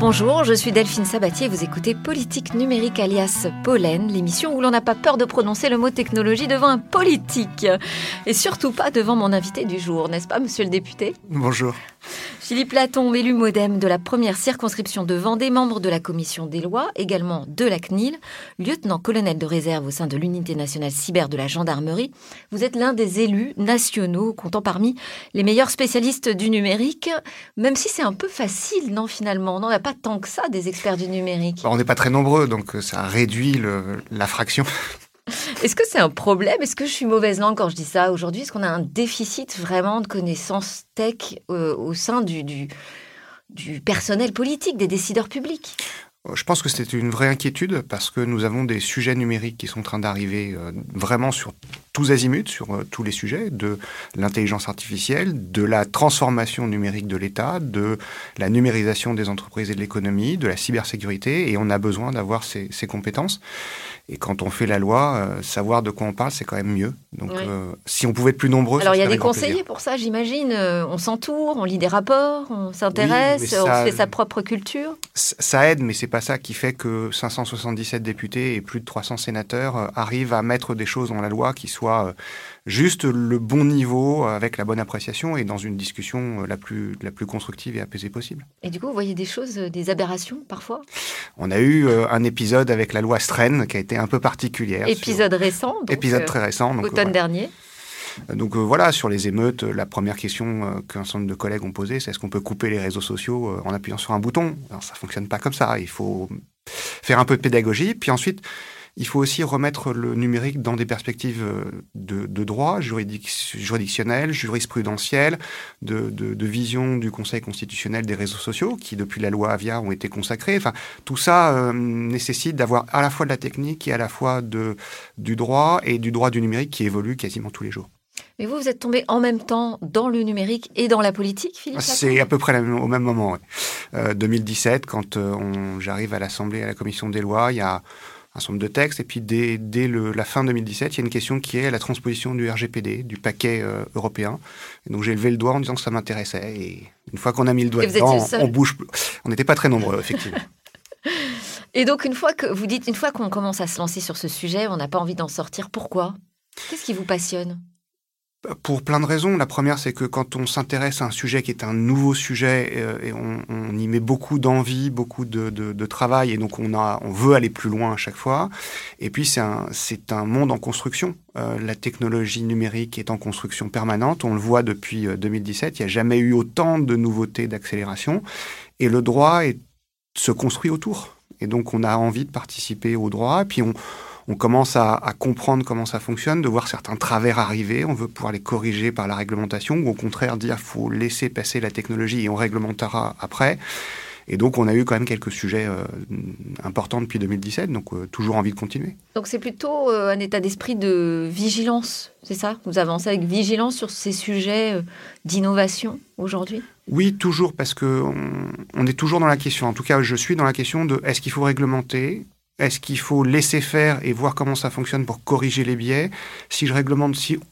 Bonjour, je suis Delphine Sabatier vous écoutez Politique numérique alias Pollen, l'émission où l'on n'a pas peur de prononcer le mot technologie devant un politique. Et surtout pas devant mon invité du jour, n'est-ce pas, monsieur le député? Bonjour. Philippe Laton, élu modem de la première circonscription de Vendée, membre de la commission des lois, également de la CNIL, lieutenant-colonel de réserve au sein de l'unité nationale cyber de la gendarmerie. Vous êtes l'un des élus nationaux comptant parmi les meilleurs spécialistes du numérique, même si c'est un peu facile, non, finalement On n'en a pas tant que ça des experts du numérique. on n'est pas très nombreux, donc ça réduit la fraction. Est-ce que c'est un problème? Est-ce que je suis mauvaise langue quand je dis ça? Aujourd'hui Est-ce qu'on a un déficit vraiment de connaissances tech euh, au sein du, du, personnel politique, des décideurs publics? Euh, je pense que c'est une vraie inquiétude parce que nous avons des sujets numériques qui sont en train d'arriver euh, vraiment sur tous azimuts, sur tous les sujets, de l'intelligence artificielle, de la transformation numérique de l'État, de la numérisation des entreprises et de l'économie, de la cybersécurité, et on a besoin d'avoir ces compétences. Et quand on fait la loi, euh, savoir de quoi on parle, c'est quand même mieux. Donc, euh, si on pouvait être plus nombreux. Alors, il y a des conseillers pour ça, j'imagine. Euh, on s'entoure, on lit des rapports, on s'intéresse, on fait sa propre culture. Ça aide, mais c'est pas ça qui fait que 577 députés et plus de 300 sénateurs arrivent à mettre des choses dans la loi qui soient juste le bon niveau avec la bonne appréciation et dans une discussion la plus, la plus constructive et apaisée possible. Et du coup, vous voyez des choses, des aberrations parfois? On a eu un épisode avec la loi Stren qui a été un peu particulière. Épisode récent. épisode très récent. Donc, automne dernier. Donc voilà, sur les émeutes, la première question qu'un certain nombre de collègues ont posée, c'est est-ce qu'on peut couper les réseaux sociaux en appuyant sur un bouton? Alors ça fonctionne pas comme ça. Il faut faire un peu de pédagogie, puis ensuite il faut aussi remettre le numérique dans des perspectives euh, de, droit juridictionnel, jurisprudentiel, de, vision du Conseil constitutionnel des réseaux sociaux, qui depuis la loi Avia ont été consacrés. Enfin, tout ça euh, nécessite d'avoir à la fois de la technique et à la fois de, du droit et du droit du numérique qui évolue quasiment tous les jours. Mais vous, vous êtes tombé en même temps dans le numérique et dans la politique, Philippe C'est à peu près au même moment. 2017, euh, quand j'arrive à l'Assemblée, à la Commission des lois, il y a un certain nombre de textes. Et puis dès, dès le, la fin 2017, il y a une question qui est la transposition du RGPD, du paquet euh, européen. Et donc j'ai levé le doigt en disant que ça m'intéressait. Et une fois qu'on a mis le doigt dedans, on, bouge plus. On n'était pas très nombreux, effectivement. Et donc une fois que vous dites, une fois qu'on commence à se lancer sur ce sujet, on n'a pas envie d'en sortir. Pourquoi? Qu'est-ce qui vous passionne? Pour plein de raisons. La première, c'est que quand on s'intéresse à un sujet qui est un nouveau sujet, euh, et on, on, y met beaucoup d'envie, beaucoup de, de, de, travail, et donc on, a, on veut aller plus loin à chaque fois. Et puis, c'est un, c'est un monde en construction. Euh, la technologie numérique est en construction permanente. On le voit depuis 2017. Euh, Il n'y a jamais eu autant de nouveautés, d'accélération. Et le droit est, se construit autour. Et donc, on a envie de participer au droit. Puis, on on commence à, comprendre comment ça fonctionne, de voir certains travers arriver, on veut pouvoir les corriger par la réglementation, ou au contraire dire qu'il faut laisser passer la technologie et on réglementera après. Et donc, on a eu quand même quelques sujets euh, importants depuis 2017, donc euh, toujours envie de continuer. Donc, c'est plutôt euh, un état d'esprit de vigilance, c'est ça? Vous avancez avec vigilance sur ces sujets d'innovation aujourd'hui? Oui, toujours, parce qu'on on est toujours dans la question, en tout cas, je suis dans la question de est-ce qu'il faut réglementer? Est-ce qu'il faut laisser faire et voir comment ça fonctionne pour corriger les biais? Si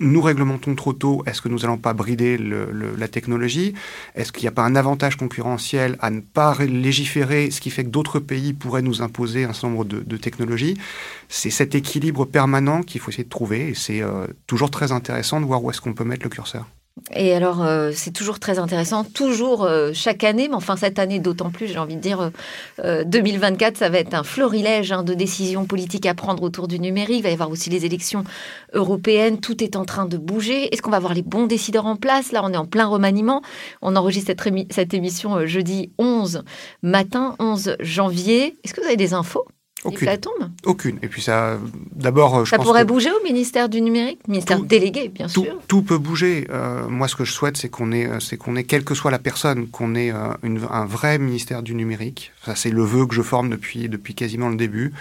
nous réglementons trop tôt, est-ce que nous n'allons pas brider la technologie? Est-ce qu'il n'y a pas un avantage concurrentiel à ne pas légiférer, ce qui fait que d'autres pays pourraient nous imposer un certain nombre de, technologies? C'est cet équilibre permanent qu'il faut essayer de trouver et c'est euh, toujours très intéressant de voir où est-ce qu'on peut mettre le curseur. Et alors, euh, c'est toujours très intéressant, toujours euh, chaque année, mais enfin cette année d'autant plus, j'ai envie de dire, 2024, euh, ça va être un florilège hein, de décisions politiques à prendre autour du numérique. Il va y avoir aussi les élections européennes, tout est en train de bouger. Est-ce qu'on va avoir les bons décideurs en place? Là, on est en plein remaniement. On enregistre cette, cette émission jeudi 11 matin, 11 janvier. Est-ce que vous avez des infos? Aucune. Aucune. Et puis ça, d'abord, je ça pourrait bouger au ministère du numérique, ministère délégué, bien sûr. Tout peut bouger. Euh, moi, ce que je souhaite, c'est qu'on ait, c'est qu'on ait, quelle que soit la personne, qu'on ait euh, un vrai ministère du numérique. Ça, c'est le vœu que je forme depuis depuis quasiment le début.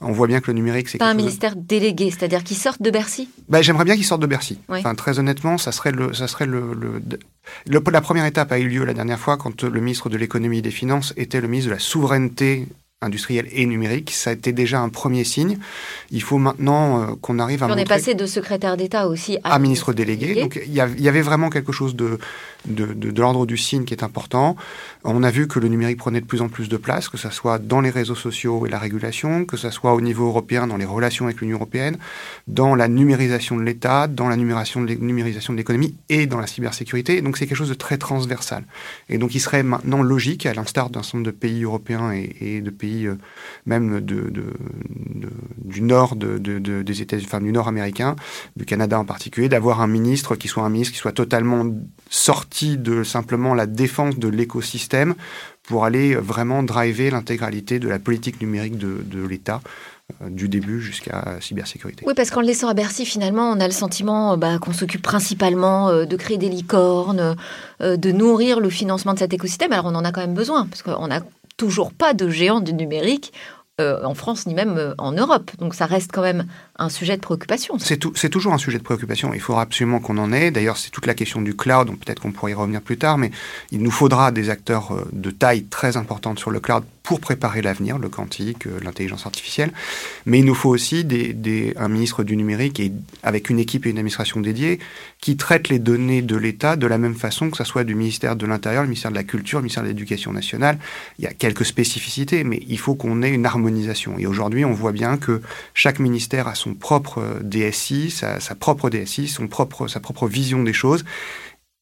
On voit bien que le numérique, c'est pas un ministère délégué, c'est-à-dire qu'il sorte de Bercy. Ben, j'aimerais bien qu'il sorte de Bercy. Enfin, très honnêtement, ça serait le, ça serait le, le, le, la première étape a eu lieu la dernière fois quand le ministre de l'économie et des finances était le ministre de la souveraineté industrielle et numérique. Ça a été déjà un premier signe. Il faut maintenant euh, qu'on arrive à. On est passé de secrétaire d'État aussi à, ministre délégué. Donc il y, avait vraiment quelque chose de, de, l'ordre du signe qui est important. On a vu que le numérique prenait de plus en plus de place, que ce soit dans les réseaux sociaux et la régulation, que ce soit au niveau européen dans les relations avec l'Union européenne, dans la numérisation de l'État, dans la numérisation de l'économie et dans la cybersécurité. Donc c'est quelque chose de très transversal. Et donc il serait maintenant logique, à l'instar d'un certain nombre de pays européens et, de pays euh, même du nord des États, enfin du nord américain, du Canada en particulier, d'avoir un ministre qui soit un ministre qui soit totalement sorti de simplement la défense de l'écosystème pour aller vraiment driver l'intégralité de la politique numérique de, l'État euh, du début jusqu'à cybersécurité. Oui, parce qu'en le laissant à Bercy, finalement, on a le sentiment euh, bah, qu'on s'occupe principalement euh, de créer des licornes, de nourrir le financement de cet écosystème. Alors on en a quand même besoin, parce qu'on n'a toujours pas de géant du numérique en France ni même en Europe. Donc ça reste quand même un sujet de préoccupation. C'est, toujours un sujet de préoccupation. Il faudra absolument qu'on en ait. D'ailleurs, c'est toute la question du cloud. Peut-être qu'on pourrait y revenir plus tard, mais il nous faudra des acteurs de taille très importante sur le cloud pour préparer l'avenir, le quantique, euh, l'intelligence artificielle. Mais il nous faut aussi un ministre du numérique et avec une équipe et une administration dédiée qui traitent les données de l'État de la même façon que ce soit du ministère de l'Intérieur, le ministère de la Culture, le ministère de l'Éducation nationale. Il y a quelques spécificités, mais il faut qu'on ait une harmonisation. Et aujourd'hui, on voit bien que chaque ministère a son propre DSI, sa, sa propre DSI, son propre, sa propre vision des choses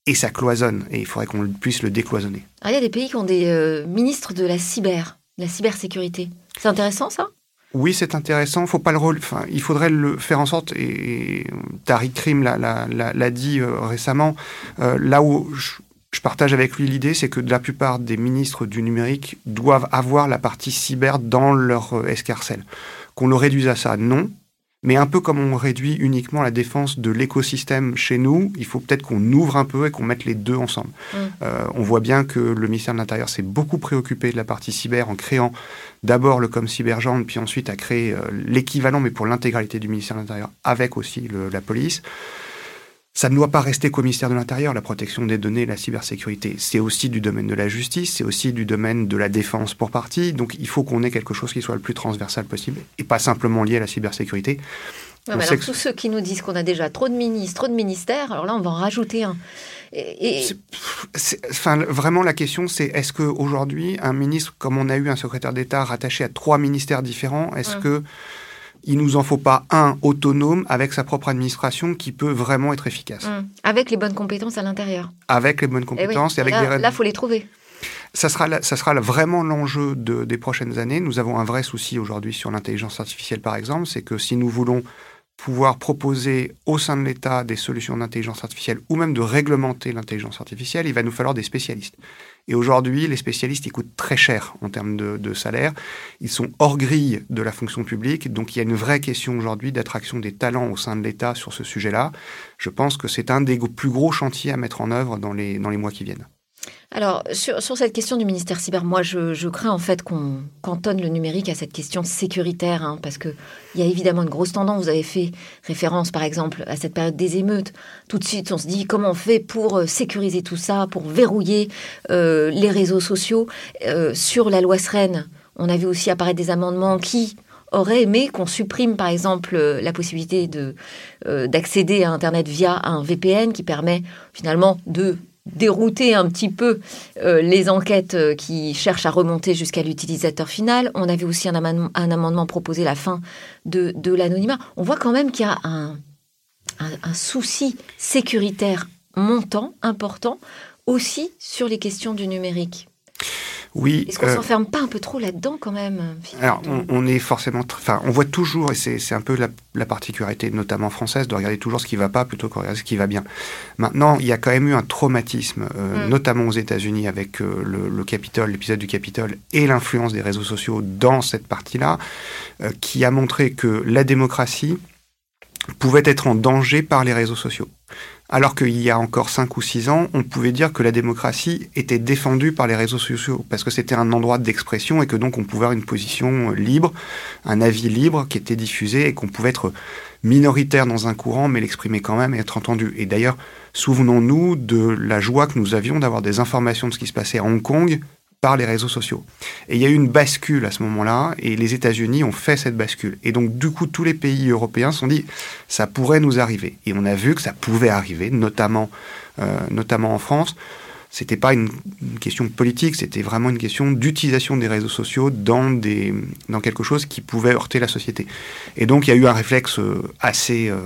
et ça cloisonne, et il faudrait qu'on puisse le décloisonner. Ah, il y a des pays qui ont des euh, ministres de la cyber, la cybersécurité. C'est intéressant ça? Oui, c'est intéressant. Faut pas le rôle. Enfin, il faudrait le faire en sorte. Et, Tariq Krim l'a dit euh, récemment. Euh, là où je, partage avec lui l'idée, c'est que la plupart des ministres du numérique doivent avoir la partie cyber dans leur escarcelle. Qu'on le réduise à ça, non. Mais un peu comme on réduit uniquement la défense de l'écosystème chez nous, il faut peut-être qu'on ouvre un peu et qu'on mette les deux ensemble. Mm. Euh, on voit bien que le ministère de l'Intérieur s'est beaucoup préoccupé de la partie cyber en créant d'abord le com cybergendre, puis ensuite a créé euh, l'équivalent, mais pour l'intégralité du ministère de l'Intérieur, avec aussi la police. Ça ne doit pas rester qu'au ministère de l'Intérieur, la protection des données, la cybersécurité. C'est aussi du domaine de la justice, c'est aussi du domaine de la défense pour partie. Donc il faut qu'on ait quelque chose qui soit le plus transversal possible et pas simplement lié à la cybersécurité. alors, tous ceux qui nous disent qu'on a déjà trop de ministres, trop de ministères, alors là, on va en rajouter un. Et, enfin, vraiment, la question, c'est est-ce qu'aujourd'hui, un ministre, comme on a eu un secrétaire d'État rattaché à trois ministères différents, est-ce que il nous en faut pas un autonome avec sa propre administration qui peut vraiment être efficace. Mmh. Avec les bonnes compétences à l'intérieur. Avec les bonnes eh compétences et, avec là, des... Là, faut les trouver. Ça sera, ça sera vraiment l'enjeu de, des prochaines années. Nous avons un vrai souci aujourd'hui sur l'intelligence artificielle, par exemple, c'est que si nous voulons pouvoir proposer au sein de l'État des solutions d'intelligence artificielle ou même de réglementer l'intelligence artificielle, il va nous falloir des spécialistes. Et aujourd'hui, les spécialistes, ils coûtent très cher en termes de, salaire. Ils sont hors grille de la fonction publique. Donc il y a une vraie question aujourd'hui d'attraction des talents au sein de l'État sur ce sujet-là. Je pense que c'est un des plus gros chantiers à mettre en œuvre dans les, dans les mois qui viennent. Alors, sur, cette question du ministère cyber, moi, je, crains en fait qu'on cantonne le numérique à cette question sécuritaire, hein, parce qu'il y a évidemment une grosse tendance. Vous avez fait référence, par exemple, à cette période des émeutes. Tout de suite, on se dit comment on fait pour euh, sécuriser tout ça, pour verrouiller euh, les réseaux sociaux? Euh, sur la loi SREN, on a vu aussi apparaître des amendements qui auraient aimé qu'on supprime, par exemple, la possibilité de d'accéder à Internet via un VPN qui permet finalement de dérouter un petit peu euh, les enquêtes euh, qui cherchent à remonter jusqu'à l'utilisateur final. On avait aussi un amendement, proposé la fin de, l'anonymat. On voit quand même qu'il y a un, souci sécuritaire montant, important, aussi sur les questions du numérique. Oui. Est-ce qu'on euh, s'enferme pas un peu trop là-dedans quand même Alors, on, est forcément, enfin, on voit toujours, et c'est un peu la, particularité, notamment française, de regarder toujours ce qui va pas plutôt que regarder ce qui va bien. Maintenant, il y a quand même eu un traumatisme, euh, mm. notamment aux États-Unis avec euh, le, le Capitole, l'épisode du Capitole, et l'influence des réseaux sociaux dans cette partie-là, qui a montré que la démocratie pouvait être en danger par les réseaux sociaux. Alors qu'il y a encore 5 ou 6 ans, on pouvait dire que la démocratie était défendue par les réseaux sociaux, parce que c'était un endroit d'expression et que donc on pouvait avoir une position libre, un avis libre qui était diffusé et qu'on pouvait être minoritaire dans un courant, mais l'exprimer quand même et être entendu. Et d'ailleurs, souvenons-nous de la joie que nous avions d'avoir des informations de ce qui se passait à Hong Kong par les réseaux sociaux. Et il y a eu une bascule à ce moment-là, et les États-Unis ont fait cette bascule. Et donc, du coup, tous les pays européens se sont dit, ça pourrait nous arriver. Et on a vu que ça pouvait arriver, notamment, euh, notamment en France. C'était pas une, question politique, c'était vraiment une question d'utilisation des réseaux sociaux dans, des, dans quelque chose qui pouvait heurter la société. Et donc, il y a eu un réflexe euh, assez euh,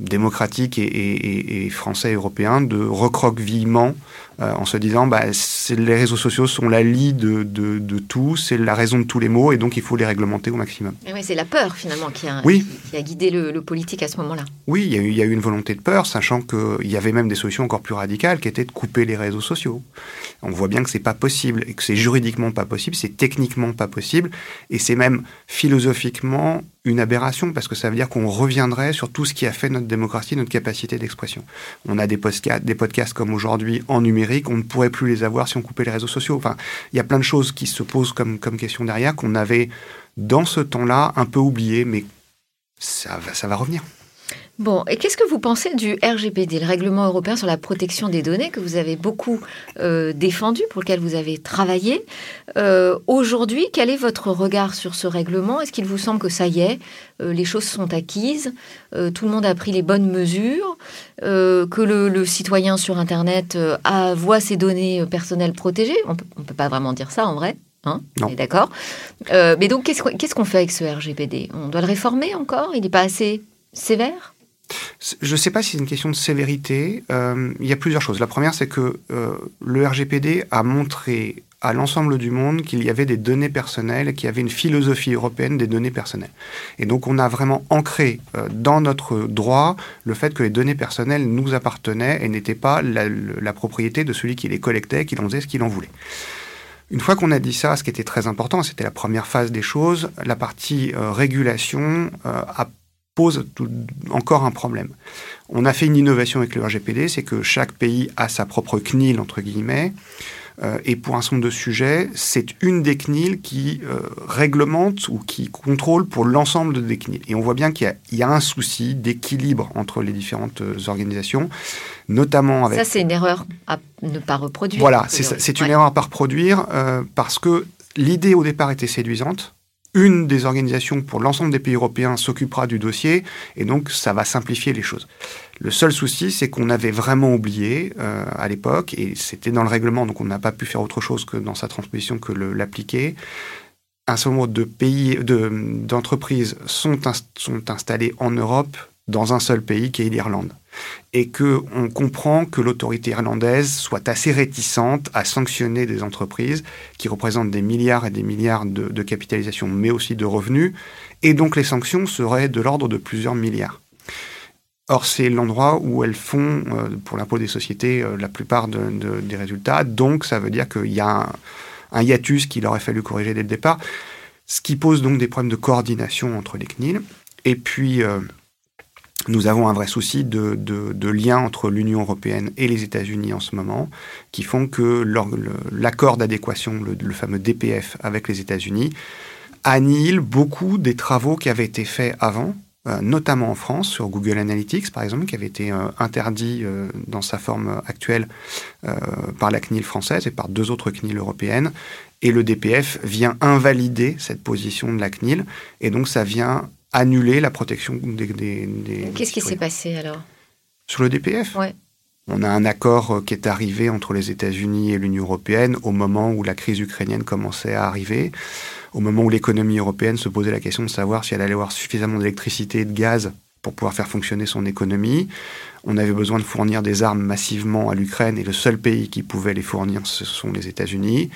démocratique et, français et européen de recroquevillement euh, en se disant bah, les réseaux sociaux sont la lie de, de, tout, c'est la raison de tous les maux et donc il faut les réglementer au maximum. Oui, c'est la peur finalement qui a, oui. qui a guidé le, politique à ce moment-là. Oui, il y, a eu, il y, a eu, une volonté de peur, sachant qu'il y avait même des solutions encore plus radicales qui étaient de couper les réseaux sociaux. On voit bien que c'est pas possible et que c'est juridiquement pas possible, c'est techniquement pas possible et c'est même philosophiquement une aberration parce que ça veut dire qu'on reviendrait sur tout ce qui a fait notre démocratie, notre capacité d'expression. On a des podcasts, des podcasts comme aujourd'hui en numérique, on ne pourrait plus les avoir si on coupait les réseaux sociaux. Enfin, il y a plein de choses qui se posent comme, comme question derrière qu'on avait dans ce temps-là un peu oublié, mais ça va, ça va revenir. Bon, et qu'est-ce que vous pensez du RGPD, le règlement européen sur la protection des données, que vous avez beaucoup euh, défendu, pour lequel vous avez travaillé? Euh, Aujourd'hui, quel est votre regard sur ce règlement? Est-ce qu'il vous semble que ça y est, euh, les choses sont acquises, tout le monde a pris les bonnes mesures, que le, citoyen sur Internet a, voit ses données personnelles protégées? On ne peut pas vraiment dire ça en vrai. Hein? D'accord? mais donc, qu'est-ce qu'on fait avec ce RGPD On doit le réformer encore? Il n'est pas assez sévère? Je ne sais pas si c'est une question de sévérité. Euh, il y a plusieurs choses. La première, c'est que euh, le RGPD a montré à l'ensemble du monde qu'il y avait des données personnelles, qu'il y avait une philosophie européenne des données personnelles. Et donc on a vraiment ancré euh, dans notre droit le fait que les données personnelles nous appartenaient et n'étaient pas la, propriété de celui qui les collectait, qui en faisait ce qu'il en voulait. Une fois qu'on a dit ça, ce qui était très important, c'était la première phase des choses, la partie régulation a pose encore un problème. On a fait une innovation avec le RGPD, c'est que chaque pays a sa propre CNIL, entre guillemets, euh, et pour un certain nombre de sujets, c'est une des CNIL qui euh, réglemente ou qui contrôle pour l'ensemble des CNIL. Et on voit bien qu'il y, a un souci d'équilibre entre les différentes euh, organisations, notamment avec... Ça, c'est une erreur à ne pas reproduire. Voilà, c'est une erreur à ne pas reproduire parce que l'idée au départ était séduisante une des organisations pour l'ensemble des pays européens s'occupera du dossier et donc ça va simplifier les choses. Le seul souci, c'est qu'on avait vraiment oublié euh, à l'époque, et c'était dans le règlement, donc on n'a pas pu faire autre chose que dans sa transposition que l'appliquer. Un certain nombre de pays, d'entreprises sont, sont installées en Europe dans un seul pays qui est l'Irlande et que on comprend que l'autorité irlandaise soit assez réticente à sanctionner des entreprises qui représentent des milliards et des milliards de, capitalisation, mais aussi de revenus, et donc les sanctions seraient de l'ordre de plusieurs milliards. Or, c'est l'endroit où elles font, euh, pour l'impôt des sociétés, euh, la plupart des résultats. Donc, ça veut dire qu'il y a un, hiatus qu'il aurait fallu corriger dès le départ, ce qui pose donc des problèmes de coordination entre les CNIL. Et puis, euh, nous avons un vrai souci de, de, lien entre l'Union européenne et les États-Unis en ce moment, qui font que l'accord d'adéquation, le, fameux DPF avec les États-Unis, annihile beaucoup des travaux qui avaient été faits avant, euh, notamment en France, sur Google Analytics, par exemple, qui avait été euh, interdit euh, dans sa forme actuelle par la CNIL française et par deux autres CNIL européennes. Et le DPF vient invalider cette position de la CNIL, et donc ça vient annuler la protection des. des, Qu'est-ce qui s'est passé alors? Sur le DPF ouais. On a un accord euh, qui est arrivé entre les États-Unis et l'Union européenne au moment où la crise ukrainienne commençait à arriver, au moment où l'économie européenne se posait la question de savoir si elle allait avoir suffisamment d'électricité et de gaz pour pouvoir faire fonctionner son économie. On avait besoin de fournir des armes massivement à l'Ukraine et le seul pays qui pouvait les fournir, ce sont les États-Unis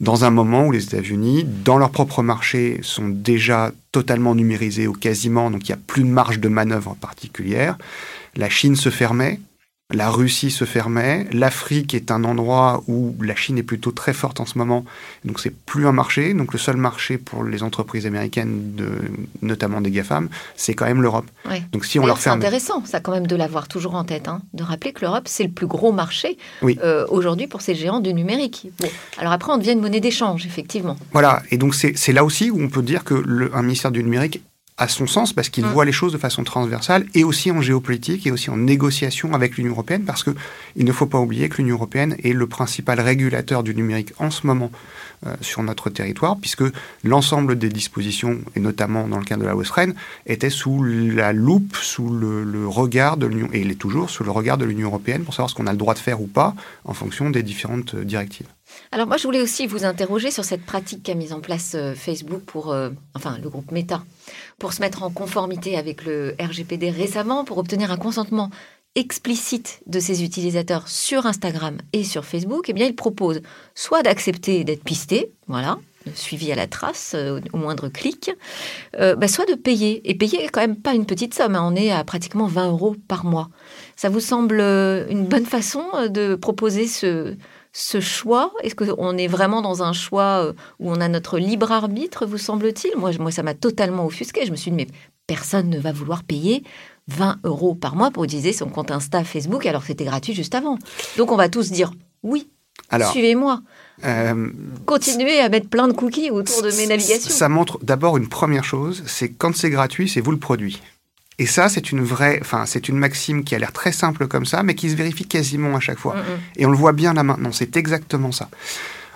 dans un moment où les États-Unis, dans leur propre marché, sont déjà totalement numérisés ou quasiment, donc il n'y a plus de marge de manœuvre particulière. La Chine se fermait, la Russie se fermait, l'Afrique est un endroit où la Chine est plutôt très forte en ce moment, donc c'est plus un marché. Donc le seul marché pour les entreprises américaines, de, notamment des GAFAM, c'est quand même l'Europe. Donc si on leur ferme, c'est intéressant, ça quand même de l'avoir toujours en tête, hein, de rappeler que l'Europe c'est le plus gros marché euh, aujourd'hui pour ces géants du numérique. alors après on devient une monnaie d'échange effectivement. Voilà, et donc c'est là aussi où on peut dire que le, un ministère du numérique à son sens parce qu'il mm. voit les choses de façon transversale et aussi en géopolitique et aussi en négociation avec l'Union européenne parce que il ne faut pas oublier que l'Union européenne est le principal régulateur du numérique en ce moment euh, sur notre territoire puisque l'ensemble des dispositions et notamment dans le cas de la Westren étaient sous la loupe, sous le, le regard de l'Union et il est toujours sous le regard de l'Union européenne pour savoir ce qu'on a le droit de faire ou pas en fonction des différentes directives. Alors moi, je voulais aussi vous interroger sur cette pratique qu'a mise en place euh, Facebook pour, euh, enfin, le groupe Meta, pour se mettre en conformité avec le RGPD récemment, pour obtenir un consentement explicite de ses utilisateurs sur Instagram et sur Facebook. Eh bien, il propose soit d'accepter d'être pisté, voilà, suivi à la trace euh, au moindre clic, bah, soit de payer. Et payer quand même pas une petite somme, hein. on est à pratiquement 20 euros par mois. Ça vous semble une bonne façon de proposer ce, ce choix Est-ce qu'on est vraiment dans un choix euh, où on a notre libre arbitre, vous semble-t-il? Moi, moi, ça m'a totalement offusqué. Je me suis dit, mais personne ne va vouloir payer 20 euros par mois pour utiliser son compte Insta, Facebook, alors que c'était gratuit juste avant. Donc on va tous dire, oui, suivez-moi. Euh, Continuez à mettre plein de cookies autour de mes navigations. Ça montre d'abord une première chose, c'est quand c'est gratuit, c'est vous le produit. Et ça, c'est une vraie, enfin, c'est une maxime qui a l'air très simple comme ça, mais qui se vérifie quasiment à chaque fois. Et on le voit bien là maintenant, c'est exactement ça.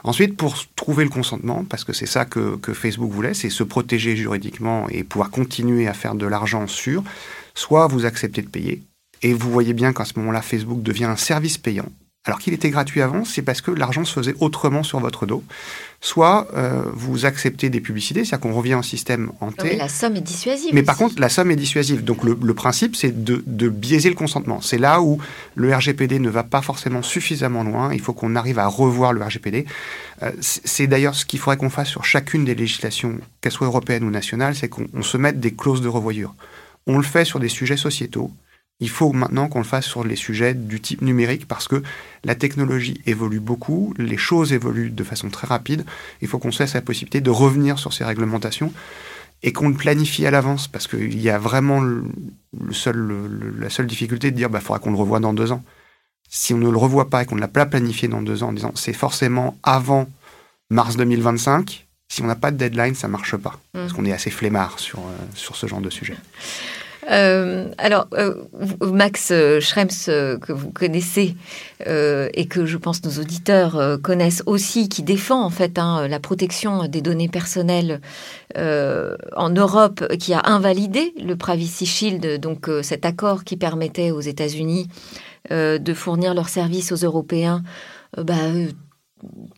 Ensuite, pour trouver le consentement, parce que c'est ça que, que, Facebook voulait, c'est se protéger juridiquement et pouvoir continuer à faire de l'argent sur, soit vous acceptez de payer, et vous voyez bien qu'à ce moment-là, Facebook devient un service payant alors qu'il était gratuit avant, c'est parce que l'argent se faisait autrement sur votre dos. Soit euh, vous acceptez des publicités, c'est-à-dire qu'on revient en système hanté. Mais la somme est dissuasive. Mais par contre, la somme est dissuasive. Donc le, principe, c'est de, biaiser le consentement. C'est là où le RGPD ne va pas forcément suffisamment loin. Il faut qu'on arrive à revoir le RGPD. Euh, c'est d'ailleurs ce qu'il faudrait qu'on fasse sur chacune des législations, qu'elles soient européennes ou nationales, c'est qu'on se mette des clauses de revoyure. On le fait sur des sujets sociétaux. Il faut maintenant qu'on le fasse sur les sujets du type numérique parce que la technologie évolue beaucoup, les choses évoluent de façon très rapide. Il faut qu'on se laisse la possibilité de revenir sur ces réglementations et qu'on le planifie à l'avance parce qu'il y a vraiment le, seul, la seule difficulté de dire bah faudra qu'on le revoie dans deux ans. Si on ne le revoit pas et qu'on ne l'a pas planifié dans deux ans en disant c'est forcément avant mars 2025, si on n'a pas de deadline, ça marche pas. Parce mmh. qu'on est assez flemmard sur, euh, sur ce genre de sujet. Euh, alors, euh, Max euh, Schrems, que vous connaissez et que je pense nos auditeurs connaissent aussi, qui défend en fait hein, la protection des données personnelles en Europe, qui a invalidé le Privacy Shield, donc cet accord qui permettait aux États-Unis de fournir leurs services aux Européens. Bah,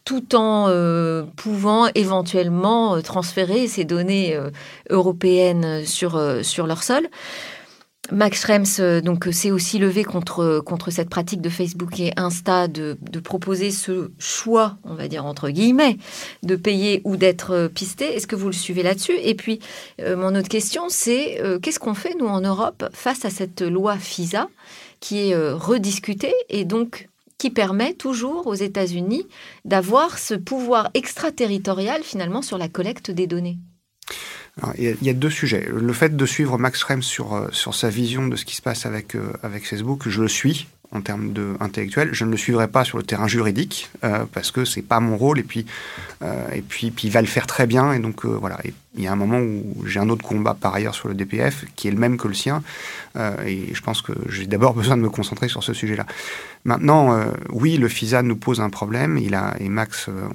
tout en euh, pouvant éventuellement euh, transférer ces données euh, européennes sur, sur leur sol. Max Schrems donc s'est aussi levé contre contre cette pratique de Facebook et Insta de, de, proposer ce choix, on va dire entre guillemets, de payer ou d'être pisté. Est-ce que vous le suivez là-dessus? Et puis mon autre question, c'est qu'est-ce qu'on fait nous en Europe face à cette loi FISA qui est rediscutée et donc qui permet toujours aux États-Unis d'avoir ce pouvoir extraterritorial finalement sur la collecte des données. il, y a, deux sujets. Le fait de suivre Max Schrems sur, euh, sur sa vision de ce qui se passe avec, euh, avec Facebook, je le suis en termes de intellectuel. Je ne le suivrai pas sur le terrain juridique euh, parce que c'est pas mon rôle et puis et puis, puis il va le faire très bien et donc voilà. Il y a un moment où j'ai un autre combat par ailleurs sur le DPF qui est le même que le sien et je pense que j'ai d'abord besoin de me concentrer sur ce sujet-là. Maintenant, euh, oui, le FISA nous pose un problème. Il a, et Max, euh,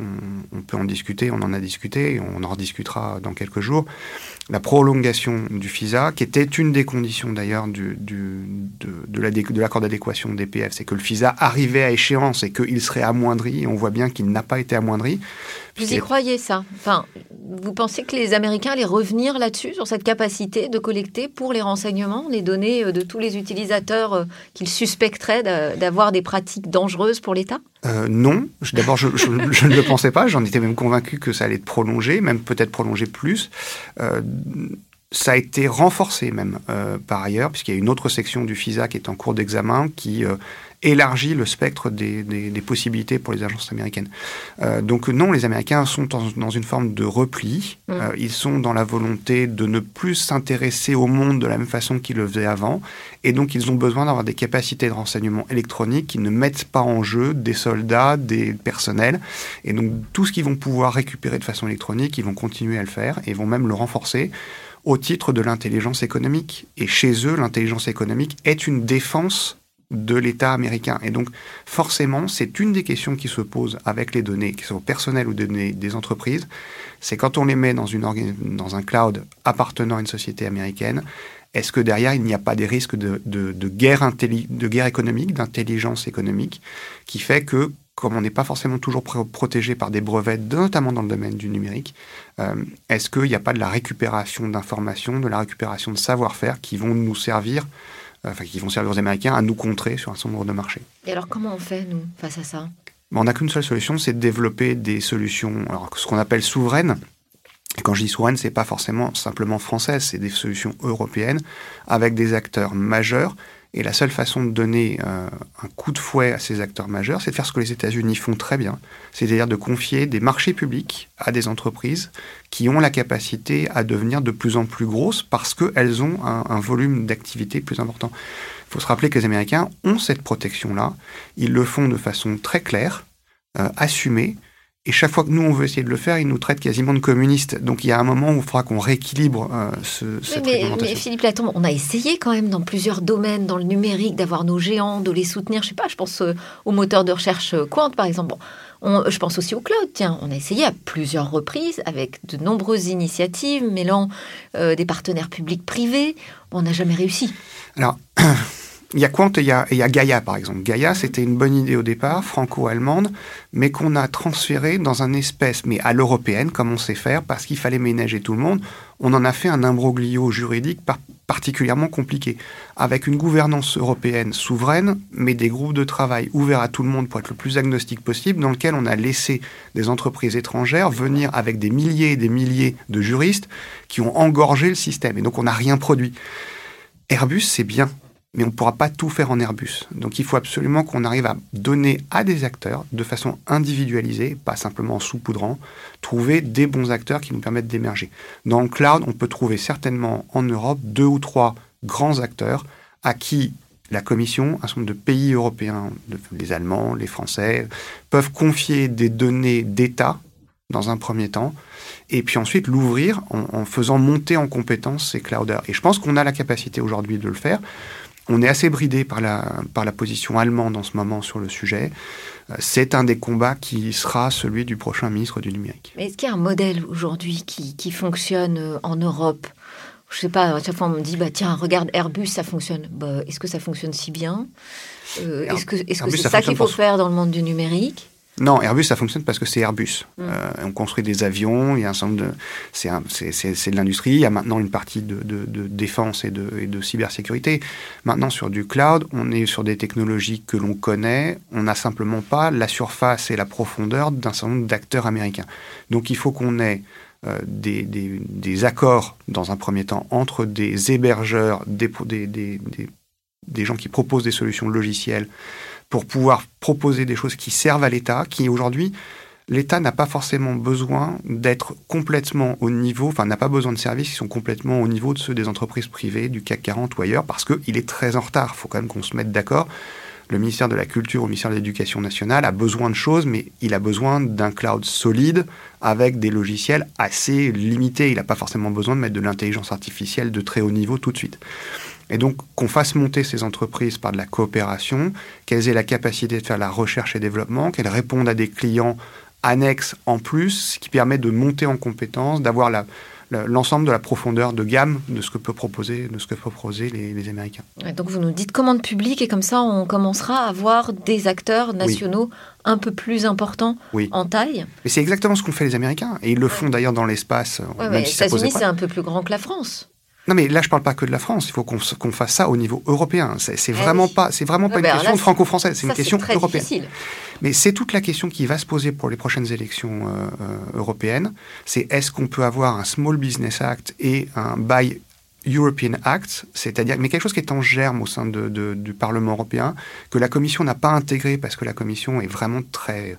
on, peut en discuter, on en a discuté, on en rediscutera dans quelques jours. La prolongation du FISA, qui était une des conditions d'ailleurs du, du, de, l'accord d'adéquation DPF, c'est que le FISA arrivait à échéance et qu'il serait amoindri. Et on voit bien qu'il n'a pas été amoindri. Vous y croyez ça? Enfin, vous pensez que les Américains allaient revenir là-dessus, sur cette capacité de collecter pour les renseignements les données euh, de tous les utilisateurs euh, qu'ils suspecteraient d'avoir des pratiques dangereuses pour l'État? Euh, non, d'abord je, ne le pensais pas, j'en étais même convaincu que ça allait être prolongé, même peut-être prolonger plus. ça a été renforcé même par ailleurs, puisqu'il y a une autre section du FISA qui est en cours d'examen qui élargit le spectre des, des, possibilités pour les agences américaines. Euh, donc non, les Américains sont dans, une forme de repli. Mm. Euh, ils sont dans la volonté de ne plus s'intéresser au monde de la même façon qu'ils le faisaient avant. Et donc ils ont besoin d'avoir des capacités de renseignement électronique qui ne mettent pas en jeu des soldats, des personnels. Et donc tout ce qu'ils vont pouvoir récupérer de façon électronique, ils vont continuer à le faire et vont même le renforcer. au titre de l'intelligence économique. Et chez eux, l'intelligence économique est une défense de l'État américain. Et donc, forcément, c'est une des questions qui se posent avec les données, qui sont personnelles ou données des entreprises, c'est quand on les met dans, une dans un cloud appartenant à une société américaine, est-ce que derrière, il n'y a pas des risques de, de, guerre, de guerre économique, d'intelligence économique, qui fait que, comme on n'est pas forcément toujours protégé par des brevets, notamment dans le domaine du numérique, euh, est-ce qu'il n'y a pas de la récupération d'informations, de la récupération de savoir-faire qui vont nous servir enfin qui vont servir aux Américains à nous contrer sur un certain nombre de marchés. Et alors comment on fait, nous, face à ça? On n'a qu'une seule solution, c'est de développer des solutions, alors, ce qu'on appelle souveraines. Et quand je dis souveraines, c'est pas forcément simplement françaises, c'est des solutions européennes avec des acteurs majeurs et la seule façon de donner euh, un coup de fouet à ces acteurs majeurs, c'est de faire ce que les États-Unis font très bien, c'est-à-dire de confier des marchés publics à des entreprises qui ont la capacité à devenir de plus en plus grosses parce qu'elles ont un, volume d'activité plus important. Il faut se rappeler que les Américains ont cette protection-là, ils le font de façon très claire, euh, assumée, et chaque fois que nous, on veut essayer de le faire, ils nous traitent quasiment de communistes. Donc il y a un moment où il faudra qu'on rééquilibre euh, ce, cette mais, mais, Philippe Latombe, on a essayé quand même dans plusieurs domaines, dans le numérique, d'avoir nos géants, de les soutenir. Je sais pas, je pense euh, aux moteurs de recherche euh, Quant, par exemple. je pense aussi au cloud. Tiens, on a essayé à plusieurs reprises avec de nombreuses initiatives mêlant des partenaires publics-privés. On n'a jamais réussi. Alors, Il y a Quant et il y a, il Gaia, par exemple. Gaia, c'était une bonne idée au départ, franco-allemande, mais qu'on a transféré dans un espèce, mais à l'européenne, comme on sait faire, parce qu'il fallait ménager tout le monde. On en a fait un imbroglio juridique particulièrement compliqué, avec une gouvernance européenne souveraine, mais des groupes de travail ouverts à tout le monde pour être le plus agnostique possible, dans lequel on a laissé des entreprises étrangères venir avec des milliers et des milliers de juristes qui ont engorgé le système. Et donc on n'a rien produit. Airbus, c'est bien mais on ne pourra pas tout faire en Airbus. Donc il faut absolument qu'on arrive à donner à des acteurs, de façon individualisée, pas simplement en soupoudrant, trouver des bons acteurs qui nous permettent d'émerger. Dans le cloud, on peut trouver certainement en Europe deux ou trois grands acteurs à qui la Commission, un certain nombre de pays européens, les Allemands, les Français, peuvent confier des données d'État dans un premier temps, et puis ensuite l'ouvrir en, en, faisant monter en compétence ces clouders. Et je pense qu'on a la capacité aujourd'hui de le faire on est assez bridé par la, par la position allemande en ce moment sur le sujet. Euh, c'est un des combats qui sera celui du prochain ministre du numérique. Mais est-ce qu'il y a un modèle aujourd'hui qui, fonctionne euh, en Europe? Je ne sais pas, à chaque fois on me dit, bah, tiens, regarde Airbus, ça fonctionne. Bah, est-ce que ça fonctionne si bien? Euh, Est-ce que c'est -ce ça qu'il faut faire dans le monde du numérique? Non, Airbus, ça fonctionne parce que c'est Airbus. Mm. Euh, on construit des avions, il y a un certain de... C'est de l'industrie, il y a maintenant une partie de, défense et de, et de, cybersécurité. Maintenant, sur du cloud, on est sur des technologies que l'on connaît, on n'a simplement pas la surface et la profondeur d'un certain nombre d'acteurs américains. Donc il faut qu'on ait euh, des, des, accords, dans un premier temps, entre des hébergeurs, des, des gens qui proposent des solutions logicielles, pour pouvoir proposer des choses qui servent à l'État, qui aujourd'hui, l'État n'a pas forcément besoin d'être complètement au niveau, enfin n'a pas besoin de services qui sont complètement au niveau de ceux des entreprises privées, du CAC 40 ou ailleurs, parce qu'il est très en retard. Il faut quand même qu'on se mette d'accord. Le ministère de la Culture le ministère de l'Éducation nationale a besoin de choses, mais il a besoin d'un cloud solide avec des logiciels assez limités. Il n'a pas forcément besoin de mettre de l'intelligence artificielle de très haut niveau tout de suite. Et donc qu'on fasse monter ces entreprises par de la coopération, qu'elles aient la capacité de faire la recherche et développement, qu'elles répondent à des clients annexes en plus, ce qui permet de monter en compétences, d'avoir l'ensemble de la profondeur de gamme de ce que peut proposer, de ce que peuvent proposer les, Américains. donc vous nous dites commande publique et comme ça on commencera à avoir des acteurs nationaux un peu plus importants en taille. Mais c'est exactement ce qu'ont fait les Américains et ils le font d'ailleurs dans l'espace. Ouais, les États-Unis c'est un peu plus grand que la France. Non, mais là, je parle pas que de la France. Il faut qu'on fasse ça au niveau européen. C'est eh vraiment pas, c'est vraiment pas une question franco-française. C'est une question européenne. Mais c'est toute la question qui va se poser pour les prochaines élections euh, euh, européennes. C'est est-ce qu'on peut avoir un Small Business Act et un Buy European Act, c'est-à-dire mais quelque chose qui est en germe au sein du Parlement européen que la Commission n'a pas intégré parce que la Commission est vraiment très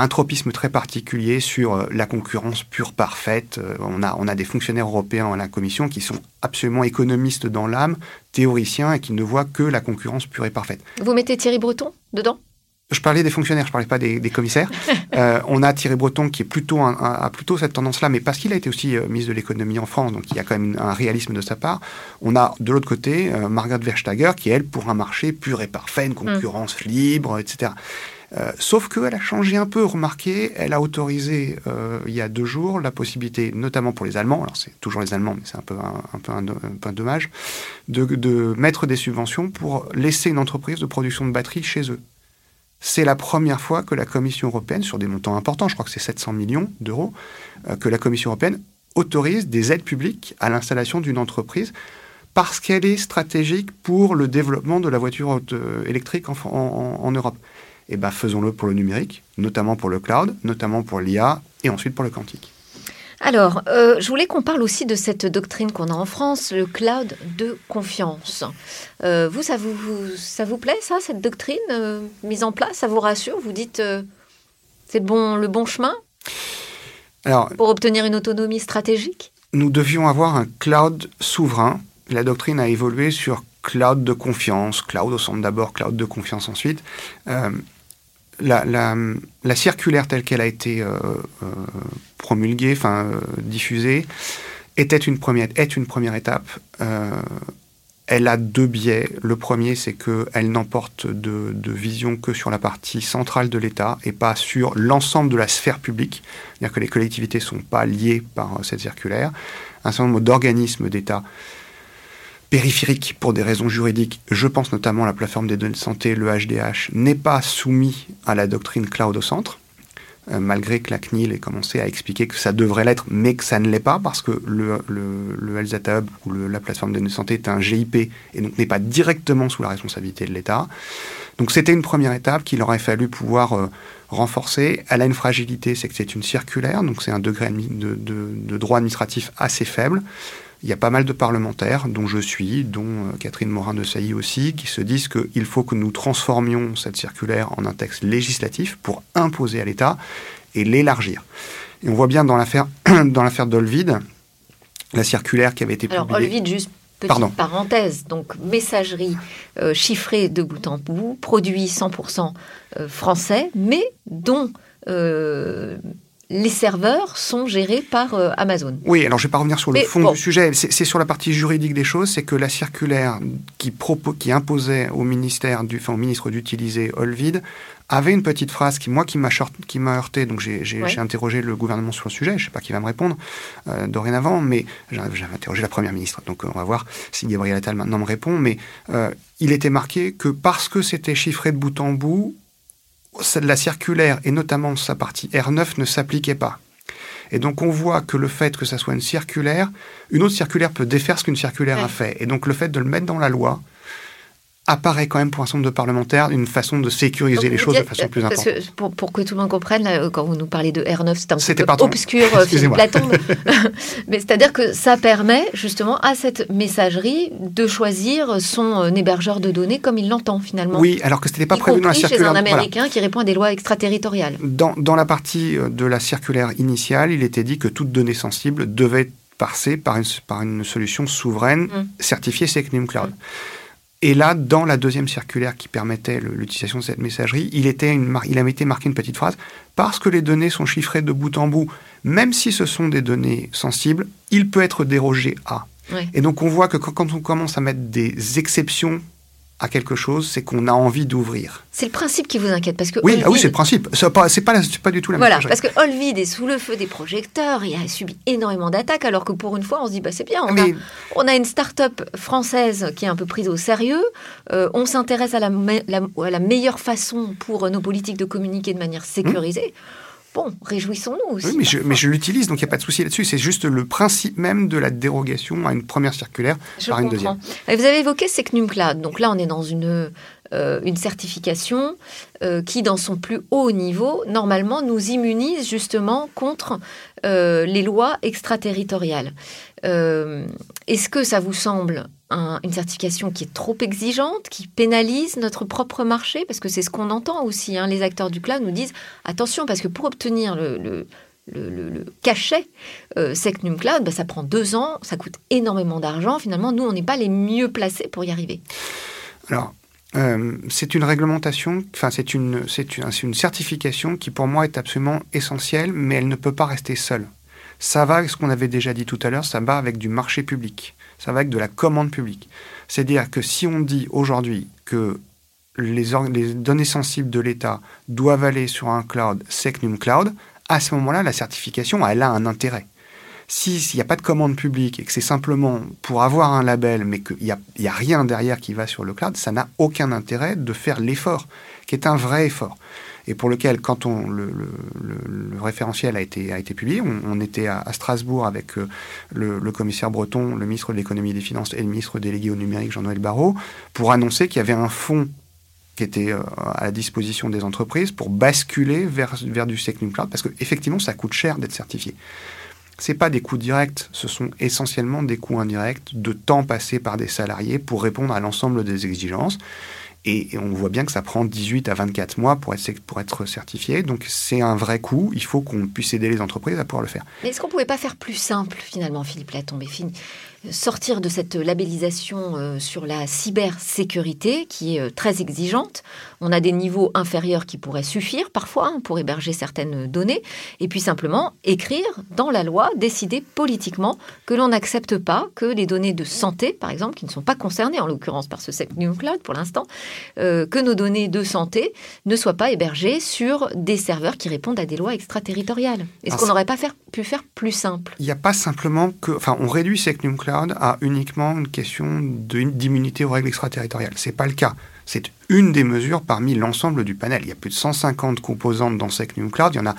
un tropisme très particulier sur euh, la concurrence pure parfaite. Euh, on a, on a des fonctionnaires européens à la Commission qui sont absolument économistes dans l'âme, théoriciens et qui ne voient que la concurrence pure et parfaite. Vous mettez Thierry Breton dedans? Je parlais des fonctionnaires, je parlais pas des, commissaires. Euh, on a Thierry Breton qui est plutôt a plutôt cette tendance-là, mais parce qu'il a été aussi euh, ministre de l'économie en France, donc il y a quand même un réalisme de sa part. On a de l'autre côté euh, Margaret Verstager qui elle pour un marché pur et parfait, une concurrence mm. libre, etc. sauf qu'elle a changé un peu, remarqué, elle a autorisé il y a deux jours la possibilité, notamment pour les Allemands, alors c'est toujours les Allemands, mais c'est un peu un, peu dommage, de, mettre des subventions pour laisser une entreprise de production de batteries chez eux. C'est la première fois que la Commission européenne, sur des montants importants, je crois que c'est 700 millions d'euros, euh, que la Commission européenne autorise des aides publiques à l'installation d'une entreprise parce qu'elle est stratégique pour le développement de la voiture euh, électrique en, Europe. Eh bien faisons-le pour le numérique, notamment pour le cloud, notamment pour l'IA et ensuite pour le quantique. Alors, euh, je voulais qu'on parle aussi de cette doctrine qu'on a en France, le cloud de confiance. Euh, vous, ça vous, ça vous plaît, ça, cette doctrine euh, mise en place? Ça vous rassure? Vous dites c'est bon, le bon chemin? Alors, pour obtenir une autonomie stratégique? Nous devions avoir un cloud souverain. La doctrine a évolué sur cloud de confiance, cloud au centre d'abord, cloud de confiance ensuite la, circulaire telle qu'elle a été euh, euh, promulguée, enfin euh, diffusée, est une première étape. elle a deux biais. Le premier, c'est qu'elle n'emporte de, de, vision que sur la partie centrale de l'État et pas sur l'ensemble de la sphère publique. C'est-à-dire que les collectivités ne sont pas liées par cette circulaire. Un certain nombre d'organismes d'État périphérique pour des raisons juridiques, je pense notamment à la plateforme des données de santé, le HDH, n'est pas soumis à la doctrine cloud au centre, euh, malgré que la CNIL ait commencé à expliquer que ça devrait l'être, mais que ça ne l'est pas, parce que le, le, Data Hub ou la plateforme des données de santé est un GIP et donc n'est pas directement sous la responsabilité de l'État. Donc c'était une première étape qu'il aurait fallu pouvoir euh, renforcer. Elle a une fragilité, c'est que c'est une circulaire, donc c'est un degré de, de, de droit administratif assez faible. Il y a pas mal de parlementaires, dont je suis, dont euh, Catherine Morin-de aussi, qui se disent qu'il faut que nous transformions cette circulaire en un texte législatif pour imposer à l'État et l'élargir. Et on voit bien dans l'affaire dans l'affaire d'Olvid, la circulaire qui avait été publiée. Alors Olvid, juste petite parenthèse, donc messagerie euh, chiffrée de bout en bout, produit 100% euh, français, mais dont les serveurs sont gérés par euh, Amazon. Oui, alors je ne vais pas revenir sur le fond du sujet, c'est sur la partie juridique des choses, c'est que la circulaire qui, qui imposait au ministère, du, enfin, au ministre d'utiliser Olvid avait une petite phrase qui, moi, qui m'a qui heurté, donc j'ai interrogé le gouvernement sur le sujet, je ne sais pas qui va me répondre euh, dorénavant, mais j'avais interrogé la première ministre, donc euh, on va voir si Gabriel Attal maintenant me répond, mais il était marqué que parce que c'était chiffré de bout en bout, la circulaire, et notamment sa partie R9, ne s'appliquait pas. Et donc on voit que le fait que ça soit une circulaire, une autre circulaire peut défaire ce qu'une circulaire a fait. Et donc le fait de le mettre dans la loi, apparaît quand même pour un certain nombre de parlementaires une façon de sécuriser les choses de façon plus importante. pour, que tout le monde comprenne, quand vous nous parlez de R9, c'est un peu obscur, euh, Platon. Mais c'est-à-dire que ça permet justement à cette messagerie de choisir son euh, hébergeur de données comme il l'entend finalement. Oui, alors que ce n'était pas prévu dans la circulaire. chez un Américain qui répond à des lois extraterritoriales. Dans, dans la partie euh, de la circulaire initiale, il était dit que toute donnée sensible devait passer par une, par une solution souveraine mmh. certifiée Secnum Cloud. Mmh. Et là, dans la deuxième circulaire qui permettait l'utilisation de cette messagerie, il, était une, il avait été marqué une petite phrase parce que les données sont chiffrées de bout en bout, même si ce sont des données sensibles, il peut être dérogé à. Et donc on voit que quand on commence à mettre des exceptions à quelque chose, c'est qu'on a envie d'ouvrir. C'est le principe qui vous inquiète parce que oui, ah oui, c'est le principe. C'est pas, c'est pas, pas, du tout la voilà, parce que Olvid est sous le feu des projecteurs, il a subi énormément d'attaques, alors que pour une fois, on se dit bah c'est bien, on, a, on a une start-up française qui est un peu prise au sérieux, euh, on s'intéresse à la, à la, meilleure façon pour nos politiques de communiquer de manière sécurisée. Bon, réjouissons-nous aussi. Oui, mais je, l'utilise, donc il n'y a pas de souci là-dessus. C'est juste le principe même de la dérogation à une première circulaire par une deuxième. vous avez évoqué Secnum Cloud. Donc là, on est dans une, euh, une certification euh, qui, dans son plus haut niveau, normalement, nous immunise justement contre euh, les lois extraterritoriales. Est-ce que ça vous semble une certification qui est trop exigeante, qui pénalise notre propre marché, parce que c'est ce qu'on entend aussi. Hein. les acteurs du cloud nous disent attention, parce que pour obtenir le, cachet euh, Secnum Cloud, bah, ça prend deux ans, ça coûte énormément d'argent. Finalement, nous, on n'est pas les mieux placés pour y arriver. Alors, euh, c'est une réglementation, enfin c'est une, c'est une, une, certification qui pour moi est absolument essentielle, mais elle ne peut pas rester seule. Ça va avec ce qu'on avait déjà dit tout à l'heure, ça va avec du marché public, ça va avec de la commande publique. C'est-à-dire que si on dit aujourd'hui que les, données sensibles de l'État doivent aller sur un cloud Secnum Cloud, à ce moment-là, la certification, elle a un intérêt. S'il n'y a pas de commande publique et que c'est simplement pour avoir un label, mais qu'il n'y a, a, rien derrière qui va sur le cloud, ça n'a aucun intérêt de faire l'effort, qui est un vrai effort. Et pour lequel, quand on, le, référentiel a été, publié, on, était à, Strasbourg avec euh, le, commissaire breton, le ministre de l'économie et des finances et le ministre délégué au numérique, Jean-Noël Barrot, pour annoncer qu'il y avait un fonds qui était euh, à la disposition des entreprises pour basculer vers, du Secnum Cloud, parce qu'effectivement, ça coûte cher d'être certifié c'est pas des coûts directs, ce sont essentiellement des coûts indirects de temps passé par des salariés pour répondre à l'ensemble des exigences. Et, on voit bien que ça prend 18 à 24 mois pour être, certifié. Donc c'est un vrai coût. Il faut qu'on puisse aider les entreprises à pouvoir le faire. Mais est-ce qu'on ne pouvait pas faire plus simple finalement, Philippe Latombe? Sortir de cette labellisation euh, sur la cybersécurité qui est euh, très exigeante. On a des niveaux inférieurs qui pourraient suffire parfois hein, pour héberger certaines données. Et puis simplement écrire dans la loi, décider politiquement que l'on n'accepte pas que les données de santé, par exemple, qui ne sont pas concernées en l'occurrence par ce New Cloud pour l'instant, euh, que nos données de santé ne soient pas hébergées sur des serveurs qui répondent à des lois extraterritoriales. Est-ce qu'on n'aurait pas faire, pu faire plus simple Il n'y a pas simplement que... Enfin, on réduit New Cloud a uniquement une question d'immunité aux règles extraterritoriales. Ce n'est pas le cas. C'est une des mesures parmi l'ensemble du panel. Il y a plus de 150 composantes dans New Cloud. Il y en a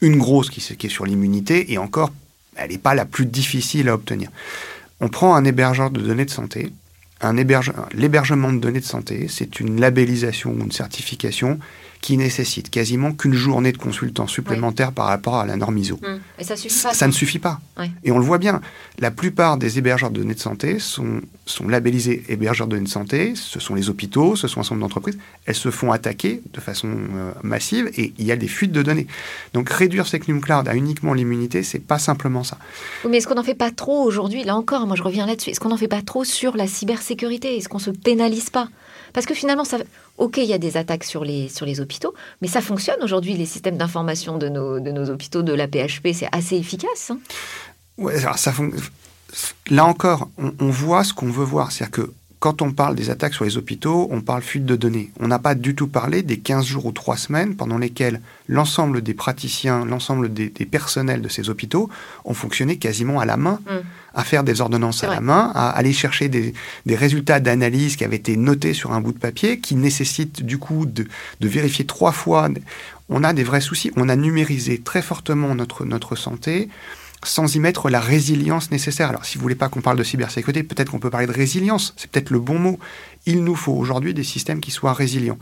une grosse qui, qui est sur l'immunité et encore, elle n'est pas la plus difficile à obtenir. On prend un hébergeur de données de santé. L'hébergement de données de santé, c'est une labellisation ou une certification qui nécessite quasiment qu'une journée de consultant supplémentaire par rapport à la norme ISO. Hum. Et ça, suffit pas, ça, ne suffit pas. Et on le voit bien. La plupart des hébergeurs de données de santé sont, sont labellisés hébergeurs de données de santé. Ce sont les hôpitaux, ce sont un certain nombre d'entreprises. Elles se font attaquer de façon euh, massive et il y a des fuites de données. Donc réduire Secnum Cloud à uniquement l'immunité, c'est pas simplement ça. mais est-ce qu'on n'en fait pas trop aujourd'hui? Là encore, moi je reviens là-dessus. Est-ce qu'on n'en fait pas trop sur la cybersécurité? Est-ce qu'on se pénalise pas? Parce que finalement, ça, ok, il y a des attaques sur les, sur les hôpitaux, mais ça fonctionne aujourd'hui, les systèmes d'information de nos, de nos hôpitaux, de la PHP, c'est assez efficace. Hein? Ouais, ça Là encore, on, on voit ce qu'on veut voir. C'est-à-dire que quand on parle des attaques sur les hôpitaux, on parle fuite de données. On n'a pas du tout parlé des 15 jours ou 3 semaines pendant lesquels l'ensemble des praticiens, l'ensemble des, personnels de ces hôpitaux ont fonctionné quasiment à la main, mm. À faire des ordonnances à la main, à aller chercher des, résultats d'analyse qui avaient été notés sur un bout de papier, qui nécessitent du coup de, de vérifier trois fois. On a des vrais soucis. On a numérisé très fortement notre, notre santé sans y mettre la résilience nécessaire. Alors, si vous voulez pas qu'on parle de cybersécurité, peut-être qu'on peut parler de résilience. C'est peut-être le bon mot. Il nous faut aujourd'hui des systèmes qui soient résilients.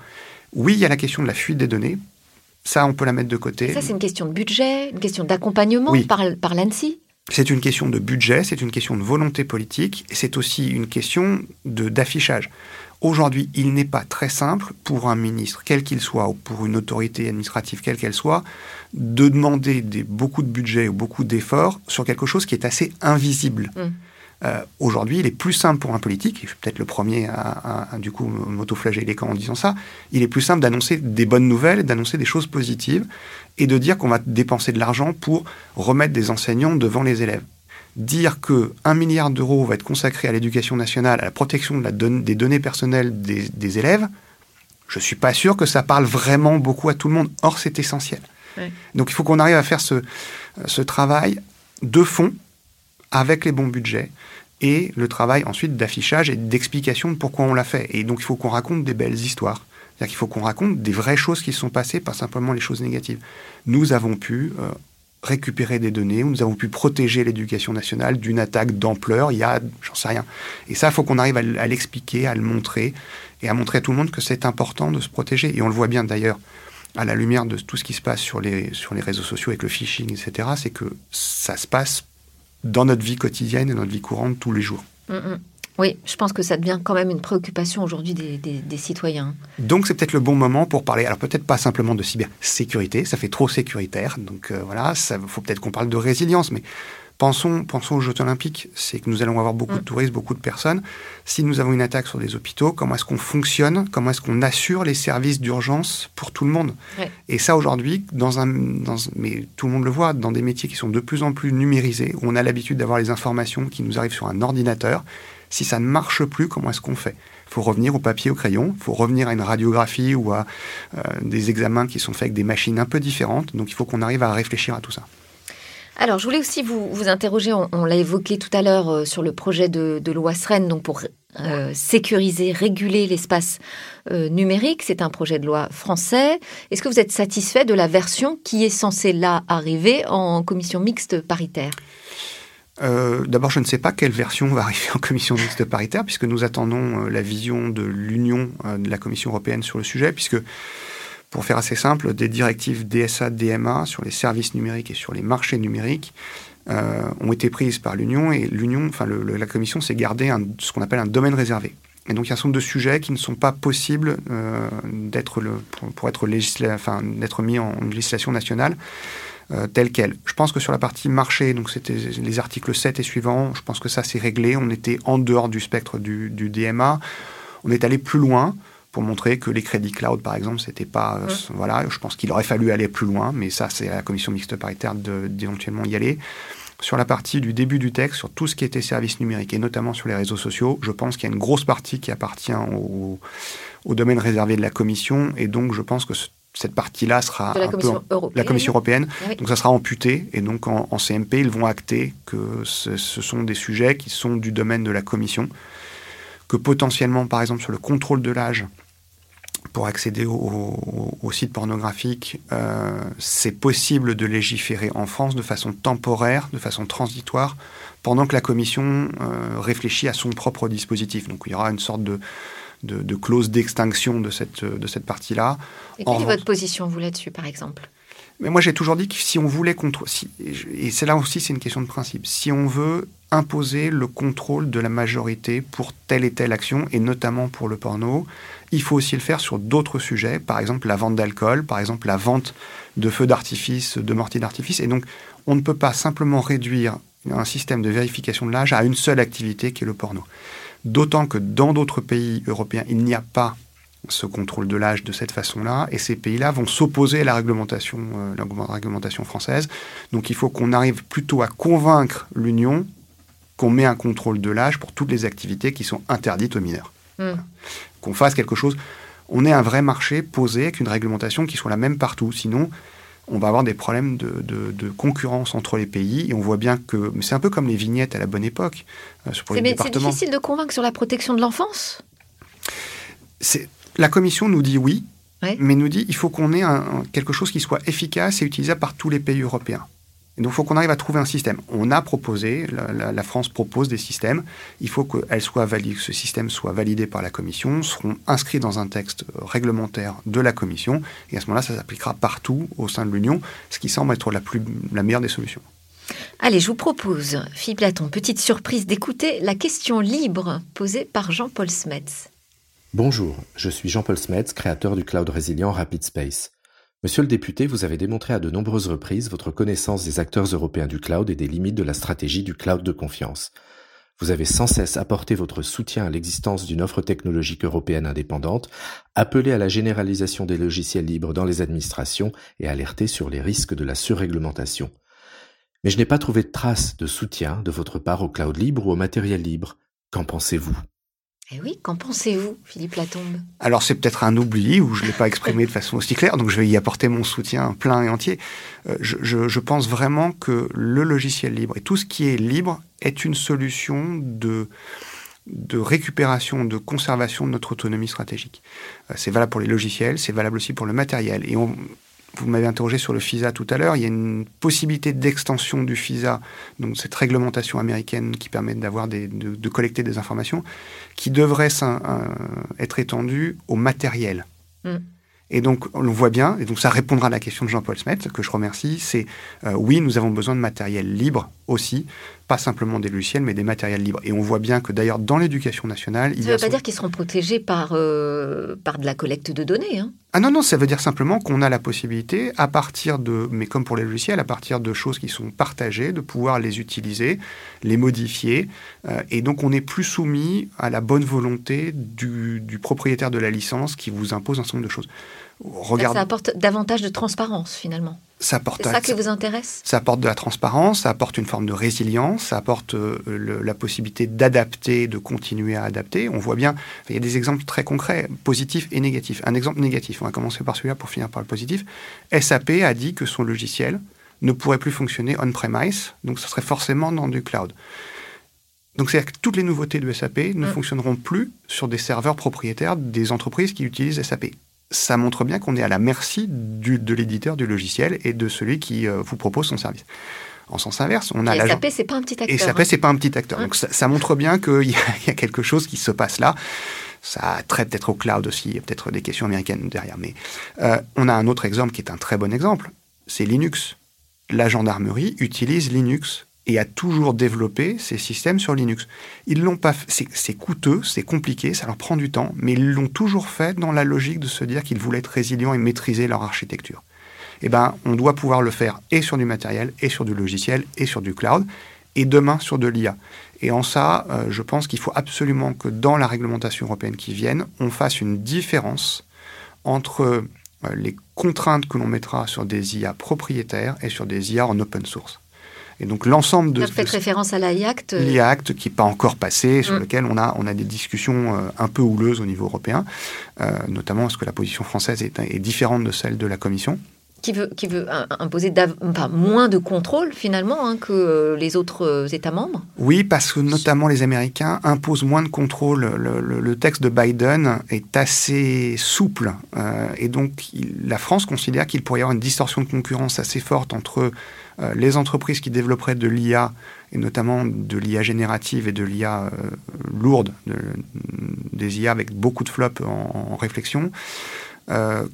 Oui, il y a la question de la fuite des données. Ça, on peut la mettre de côté. Ça, c'est une question de budget, une question d'accompagnement par, par l'ANSI c'est une question de budget, c'est une question de volonté politique, et c'est aussi une question d'affichage. Aujourd'hui, il n'est pas très simple pour un ministre, quel qu'il soit, ou pour une autorité administrative, quelle qu'elle soit, de demander beaucoup de budget ou beaucoup d'efforts sur quelque chose qui est assez invisible. Mm. Euh, aujourd'hui, il est plus simple pour un politique, et je suis peut-être le premier à, du coup m'autoflageller en disant ça, il est plus simple d'annoncer des bonnes nouvelles, d'annoncer des choses positives, et de dire qu'on va dépenser de l'argent pour remettre des enseignants devant les élèves dire que un milliard d'euros va être consacré à l'éducation nationale, à la protection de la des données personnelles des, élèves, je ne suis pas sûr que ça parle vraiment beaucoup à tout le monde. Or, c'est essentiel. Donc, il faut qu'on arrive à faire ce, ce travail de fond avec les bons budgets et le travail ensuite d'affichage et d'explication de pourquoi on l'a fait. Et donc, il faut qu'on raconte des belles histoires. C'est-à-dire qu'il faut qu'on raconte des vraies choses qui se sont passées, pas simplement les choses négatives. Nous avons pu, euh, récupérer des données, nous avons pu protéger l'éducation nationale d'une attaque d'ampleur, il y a, j'en sais rien. Et ça, il faut qu'on arrive à, l'expliquer, à le montrer, et à montrer à tout le monde que c'est important de se protéger. Et on le voit bien d'ailleurs, à la lumière de tout ce qui se passe sur les, sur les réseaux sociaux avec le phishing, etc., c'est que ça se passe dans notre vie quotidienne et notre vie courante tous les jours. Mm, mm. Oui, je pense que ça devient quand même une préoccupation aujourd'hui des, citoyens. Donc c'est peut-être le bon moment pour parler, alors peut-être pas simplement de cybersécurité, ça fait trop sécuritaire, donc euh, voilà, il faut peut-être qu'on parle de résilience, mais Pensons, pensons aux Jeux olympiques, c'est que nous allons avoir beaucoup de mm. touristes, beaucoup de personnes. Si nous avons une attaque sur des hôpitaux, comment est-ce qu'on fonctionne Comment est-ce qu'on assure les services d'urgence pour tout le monde? Et ça, aujourd'hui, dans un, dans, mais tout le monde le voit, dans des métiers qui sont de plus en plus numérisés, où on a l'habitude d'avoir les informations qui nous arrivent sur un ordinateur, si ça ne marche plus, comment est-ce qu'on fait? Il faut revenir au papier, au crayon, il faut revenir à une radiographie ou à euh, des examens qui sont faits avec des machines un peu différentes. Donc il faut qu'on arrive à réfléchir à tout ça. Alors, je voulais aussi vous, interroger, on, l'a évoqué tout à l'heure euh, sur le projet de, loi SREN, donc pour euh, sécuriser, réguler l'espace euh, numérique. C'est un projet de loi français. Est-ce que vous êtes satisfait de la version qui est censée là arriver en commission mixte paritaire? D'abord, je ne sais pas quelle version va arriver en commission mixte paritaire, puisque nous attendons la vision de l'Union, de la Commission européenne sur le sujet, puisque pour faire assez simple, des directives DSA, DMA sur les services numériques et sur les marchés numériques euh, ont été prises par l'Union et l'Union, enfin la Commission s'est gardée ce qu'on appelle un domaine réservé. Et donc il y a un certain nombre de sujets qui ne sont pas possibles euh, d'être pour, être enfin, mis en, législation nationale. Euh, telle qu'elle. Je pense que sur la partie marché, donc c'était les articles 7 et suivants, je pense que ça c'est réglé. On était en dehors du spectre du DMA. On est allé plus loin pour montrer que les crédits cloud, par exemple, c'était pas. Euh, voilà, je pense qu'il aurait fallu aller plus loin, mais ça, c'est à la commission mixte paritaire d'éventuellement y aller. Sur la partie du début du texte, sur tout ce qui était services numériques, et notamment sur les réseaux sociaux, je pense qu'il y a une grosse partie qui appartient au, domaine réservé de la commission, et donc je pense que cette partie-là sera la, commission européenne. la Commission européenne. Donc ça sera amputé. Et donc en, CMP, ils vont acter que ce, ce, sont des sujets qui sont du domaine de la Commission que potentiellement, par exemple, sur le contrôle de l'âge, pour accéder au, site pornographique, euh, c'est possible de légiférer en France de façon temporaire, de façon transitoire, pendant que la Commission euh, réfléchit à son propre dispositif. Donc il y aura une sorte de, de, clause d'extinction de cette, de cette partie-là. Et quelle est votre position, vous, là-dessus, par exemple? Mais moi, j'ai toujours dit que si on voulait contre, et c'est là aussi, c'est une question de principe. Si on veut imposer le contrôle de la majorité pour telle et telle action, et notamment pour le porno, il faut aussi le faire sur d'autres sujets, par exemple la vente d'alcool, par exemple la vente de feux d'artifice, de mortiers d'artifice. Et donc, on ne peut pas simplement réduire un système de vérification de l'âge à une seule activité qui est le porno. D'autant que dans d'autres pays européens, il n'y a pas ce contrôle de l'âge de cette façon-là, et ces pays-là vont s'opposer à la réglementation, euh, la réglementation française. Donc il faut qu'on arrive plutôt à convaincre l'Union qu'on met un contrôle de l'âge pour toutes les activités qui sont interdites aux mineurs. Hmm. Qu'on fasse quelque chose. On est un vrai marché posé avec une réglementation qui soit la même partout. Sinon, on va avoir des problèmes de, de, concurrence entre les pays. Et on voit bien que. c'est un peu comme les vignettes à la bonne époque. Euh, c'est difficile de convaincre sur la protection de l'enfance? La Commission nous dit oui, mais nous dit il faut qu'on ait quelque chose qui soit efficace et utilisable par tous les pays européens. Et donc, il faut qu'on arrive à trouver un système. On a proposé, la, France propose des systèmes. Il faut que, soit valide, que ce système soit validé par la Commission, seront inscrits dans un texte réglementaire de la Commission. Et à ce moment-là, ça s'appliquera partout au sein de l'Union, ce qui semble être la, plus, la meilleure des solutions. Allez, je vous propose, Philippe Platon, petite surprise, d'écouter la question libre posée par Jean-Paul Smets. Bonjour, je suis Jean-Paul Smets, créateur du cloud résilient Rapid Space. Monsieur le député, vous avez démontré à de nombreuses reprises votre connaissance des acteurs européens du cloud et des limites de la stratégie du cloud de confiance. Vous avez sans cesse apporté votre soutien à l'existence d'une offre technologique européenne indépendante, appelé à la généralisation des logiciels libres dans les administrations et alerté sur les risques de la surréglementation. Mais je n'ai pas trouvé de traces de soutien de votre part au cloud libre ou au matériel libre. Qu'en pensez-vous? Eh oui, qu'en pensez-vous, Philippe Latombe? Alors c'est peut-être un oubli ou je ne l'ai pas exprimé de façon aussi claire, donc je vais y apporter mon soutien plein et entier. Euh, je, pense vraiment que le logiciel libre et tout ce qui est libre est une solution de, de récupération, de conservation de notre autonomie stratégique. Euh, c'est valable pour les logiciels, c'est valable aussi pour le matériel. Et on, vous m'avez interrogé sur le FISA tout à l'heure. Il y a une possibilité d'extension du FISA, donc cette réglementation américaine qui permet d'avoir de, de, collecter des informations, qui devrait être étendue au matériel. Mm. Et donc, on le voit bien, et donc ça répondra à la question de Jean-Paul Smet, que je remercie, c'est euh, oui, nous avons besoin de matériel libre aussi, pas simplement des logiciels, mais des matériels libres. Et on voit bien que d'ailleurs dans l'éducation nationale, ça ne veut pas dire qu'ils seront protégés par, euh, par de la collecte de données. Hein. Ah non, non, ça veut dire simplement qu'on a la possibilité, à partir de, mais comme pour les logiciels, à partir de choses qui sont partagées, de pouvoir les utiliser, les modifier. Euh, et donc on n'est plus soumis à la bonne volonté du, du propriétaire de la licence qui vous impose un certain nombre de choses. Regarde... Ça apporte davantage de transparence finalement. Ça apporte, C'est ça qui vous intéresse? Ça apporte de la transparence, ça apporte une forme de résilience, ça apporte euh, le, la possibilité d'adapter, de continuer à adapter. On voit bien, il y a des exemples très concrets, positifs et négatifs. Un exemple négatif, on va commencer par celui-là pour finir par le positif. SAP a dit que son logiciel ne pourrait plus fonctionner on-premise, donc ce serait forcément dans du cloud. Donc c'est-à-dire que toutes les nouveautés de SAP ne mm. fonctionneront plus sur des serveurs propriétaires des entreprises qui utilisent SAP ça montre bien qu'on est à la merci du, de l'éditeur du logiciel et de celui qui euh, vous propose son service. En sens inverse, on a et SAP, c'est pas un petit acteur. Et SAP, hein. c'est pas un petit acteur. Donc ça, ça, montre bien qu'il y, y, a quelque chose qui se passe là. Ça traite peut-être au cloud aussi, il y a peut-être des questions américaines derrière. Mais euh, on a un autre exemple qui est un très bon exemple, c'est Linux. La gendarmerie utilise Linux et a toujours développé ces systèmes sur Linux. Ils l'ont pas, c'est coûteux, c'est compliqué, ça leur prend du temps, mais ils l'ont toujours fait dans la logique de se dire qu'ils voulaient être résilients et maîtriser leur architecture. Eh ben, on doit pouvoir le faire et sur du matériel, et sur du logiciel, et sur du cloud, et demain sur de l'IA. Et en ça, euh, je pense qu'il faut absolument que dans la réglementation européenne qui vienne, on fasse une différence entre euh, les contraintes que l'on mettra sur des IA propriétaires et sur des IA en open source. Et donc l'ensemble de... Vous faites référence à l'IACT euh... L'IACT qui n'est pas encore passé, sur mm. lequel on a, on a des discussions euh, un peu houleuses au niveau européen, euh, notamment parce que la position française est, est différente de celle de la Commission qui veut, qui veut imposer enfin, moins de contrôle finalement hein, que les autres États membres? Oui, parce que notamment les Américains imposent moins de contrôle. Le, le, le texte de Biden est assez souple euh, et donc il, la France considère qu'il pourrait y avoir une distorsion de concurrence assez forte entre euh, les entreprises qui développeraient de l'IA et notamment de l'IA générative et de l'IA euh, lourde, de, des IA avec beaucoup de flops en, réflexion euh,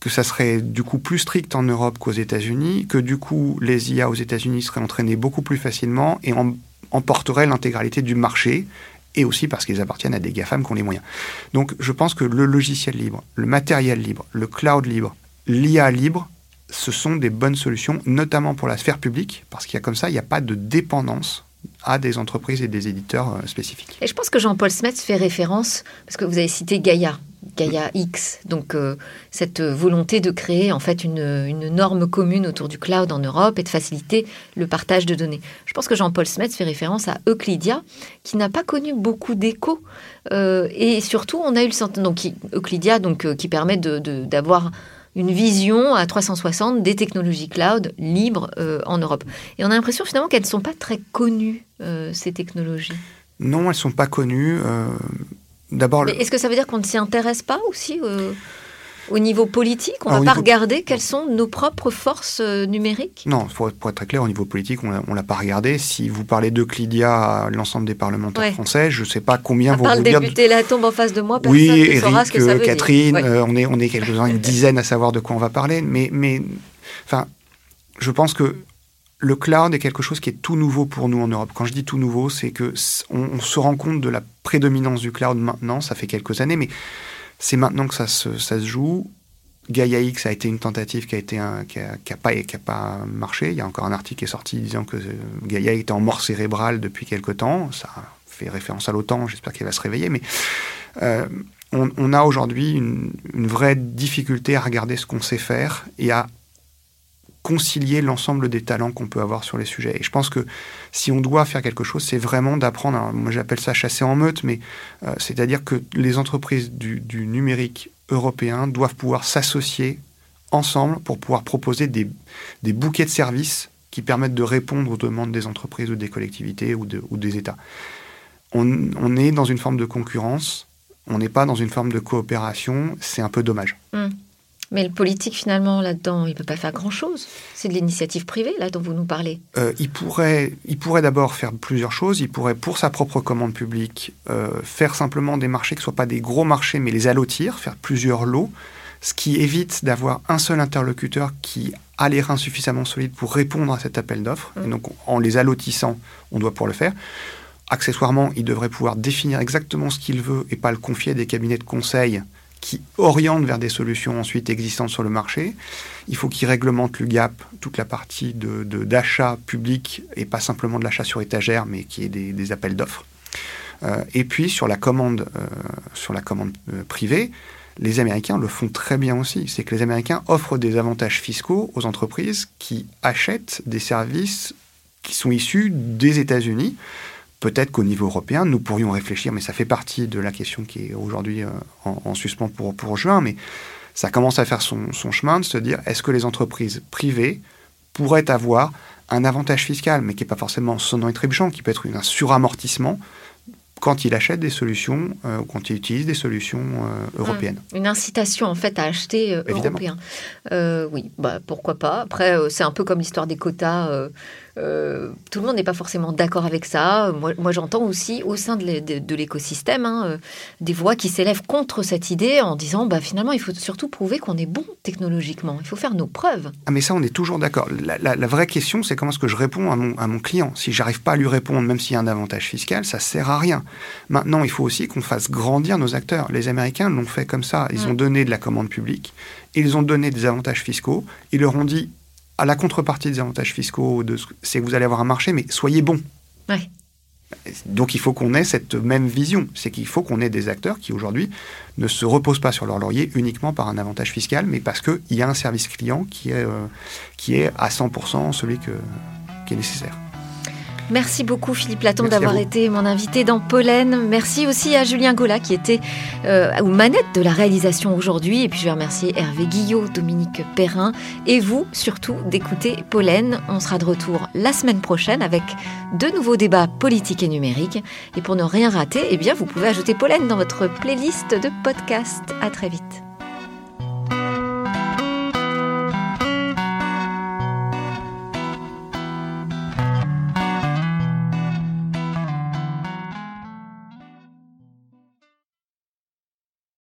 que ça serait du coup plus strict en Europe qu'aux États-Unis, que du coup les IA aux États-Unis seraient entraînés beaucoup plus facilement et en, emporteraient l'intégralité du marché, et aussi parce qu'ils appartiennent à des GAFAM qui ont les moyens. Donc je pense que le logiciel libre, le matériel libre, le cloud libre, l'IA libre, ce sont des bonnes solutions, notamment pour la sphère publique, parce qu'il y a comme ça, il n'y a pas de dépendance à des entreprises et des éditeurs euh, spécifiques. Et je pense que Jean-Paul Smets fait référence, parce que vous avez cité Gaïa, Gaia X, donc euh, cette volonté de créer en fait une, norme commune autour du cloud en Europe et de faciliter le partage de données. Je pense que Jean-Paul Smets fait référence à Euclidia, qui n'a pas connu beaucoup d'écho euh, et surtout on a eu le sentiment donc Euclidia donc qui permet d'avoir de, de, une vision à 360 des technologies cloud libres euh, en Europe. Et on a l'impression finalement qu'elles ne sont pas très connues, euh, ces technologies. Non, elles ne sont pas connues. Euh, D'abord, le... est-ce que ça veut dire qu'on ne s'y intéresse pas aussi au niveau politique On ne va pas niveau... regarder quelles sont nos propres forces euh, numériques Non, pour, pour, être très clair, au niveau politique, on ne l'a pas regardé. Si vous parlez d'Euclidia à l'ensemble des parlementaires ouais. français, je ne sais pas combien à vont part vous le député la tombe en face de moi, personne oui, ne Eric, saura ce que ça veut Catherine, dire. Ouais. Euh, on est, on est quelques-uns, une dizaine à savoir de quoi on va parler. Mais, mais enfin, je pense que le cloud est quelque chose qui est tout nouveau pour nous en Europe. Quand je dis tout nouveau, c'est que on, on, se rend compte de la prédominance du cloud maintenant. Ça fait quelques années, mais c'est maintenant que ça se, joue. Gaia X a été une tentative qui a été un, pas qui a pas marché. Il y a encore un article qui est sorti disant que Gaia était en mort cérébrale depuis quelque temps. Ça fait référence à l'OTAN. J'espère qu'il va se réveiller, mais euh, on, on, a aujourd'hui une, une vraie difficulté à regarder ce qu'on sait faire et à concilier l'ensemble des talents qu'on peut avoir sur les sujets. Et je pense que si on doit faire quelque chose, c'est vraiment d'apprendre, moi j'appelle ça chasser en meute, mais euh, c'est-à-dire que les entreprises du, numérique européen doivent pouvoir s'associer ensemble pour pouvoir proposer des, des, bouquets de services qui permettent de répondre aux demandes des entreprises ou des collectivités ou, de, ou des États. On, on, est dans une forme de concurrence, on n'est pas dans une forme de coopération, c'est un peu dommage. Mmh. Mais le politique, finalement, là-dedans, il ne peut pas faire grand-chose. C'est de l'initiative privée, là, dont vous nous parlez. Euh, il pourrait, il pourrait d'abord faire plusieurs choses. Il pourrait, pour sa propre commande publique, euh, faire simplement des marchés qui ne soient pas des gros marchés, mais les allotir, faire plusieurs lots. ce qui évite d'avoir un seul interlocuteur qui a les reins suffisamment solides pour répondre à cet appel d'offres. Et donc, en les allotissant, on doit pouvoir le faire. Accessoirement, il devrait pouvoir définir exactement ce qu'il veut et pas le confier à des cabinets de conseil qui orientent vers des solutions ensuite existantes sur le marché. Il faut qu'il réglemente le gap, toute la partie d'achat de, d'achat public et pas simplement de l'achat sur étagère, mais qui est des, des appels d'offres. Euh, et puis sur la commande, euh, sur la commande euh, privée, les Américains le font très bien aussi. C'est que les Américains offrent des avantages fiscaux aux entreprises qui achètent des services qui sont issus des États-Unis. Peut-être qu'au niveau européen, nous pourrions réfléchir, mais ça fait partie de la question qui est aujourd'hui en, suspens pour, pour juin, mais ça commence à faire son, son chemin de se dire est-ce que les entreprises privées pourraient avoir un avantage fiscal, mais qui n'est pas forcément sonnant et trébuchant, qui peut être un suramortissement quand il achète des solutions, euh, quand il utilise des solutions euh, européennes. Hum, une incitation en fait à acheter euh, européen. oui, bah, pourquoi pas. Après, c'est un peu comme l'histoire des quotas euh, tout le monde n'est pas forcément d'accord avec ça. Moi, j'entends aussi au sein de l'écosystème hein, euh, des voix qui s'élèvent contre cette idée en disant bah, finalement, il faut surtout prouver qu'on est bon technologiquement. Il faut faire nos preuves. Ah, mais ça, on est toujours d'accord. La, vraie question, c'est comment est-ce que je réponds à mon, à mon client? Si j'arrive pas à lui répondre, même s'il y a un avantage fiscal, ça sert à rien. Maintenant, il faut aussi qu'on fasse grandir nos acteurs. Les Américains l'ont fait comme ça. Ils ont donné de la commande publique, ils ont donné des avantages fiscaux, ils leur ont dit à la contrepartie des avantages fiscaux, c'est que vous allez avoir un marché, mais soyez bon. Donc il faut qu'on ait cette même vision. C'est qu'il faut qu'on ait des acteurs qui aujourd'hui ne se reposent pas sur leur laurier uniquement par un avantage fiscal, mais parce qu'il y a un service client qui est, euh, qui est à 100% celui que, qui est nécessaire. Merci beaucoup Philippe Laton d'avoir été mon invité dans Pollen. Merci aussi à Julien Gola qui était euh, aux manettes de la réalisation aujourd'hui. Et puis je vais remercier Hervé Guillot, Dominique Perrin et vous surtout d'écouter Pollen. On sera de retour la semaine prochaine avec de nouveaux débats politiques et numériques. Et pour ne rien rater, eh bien vous pouvez ajouter Pollen dans votre playlist de podcasts. À très vite.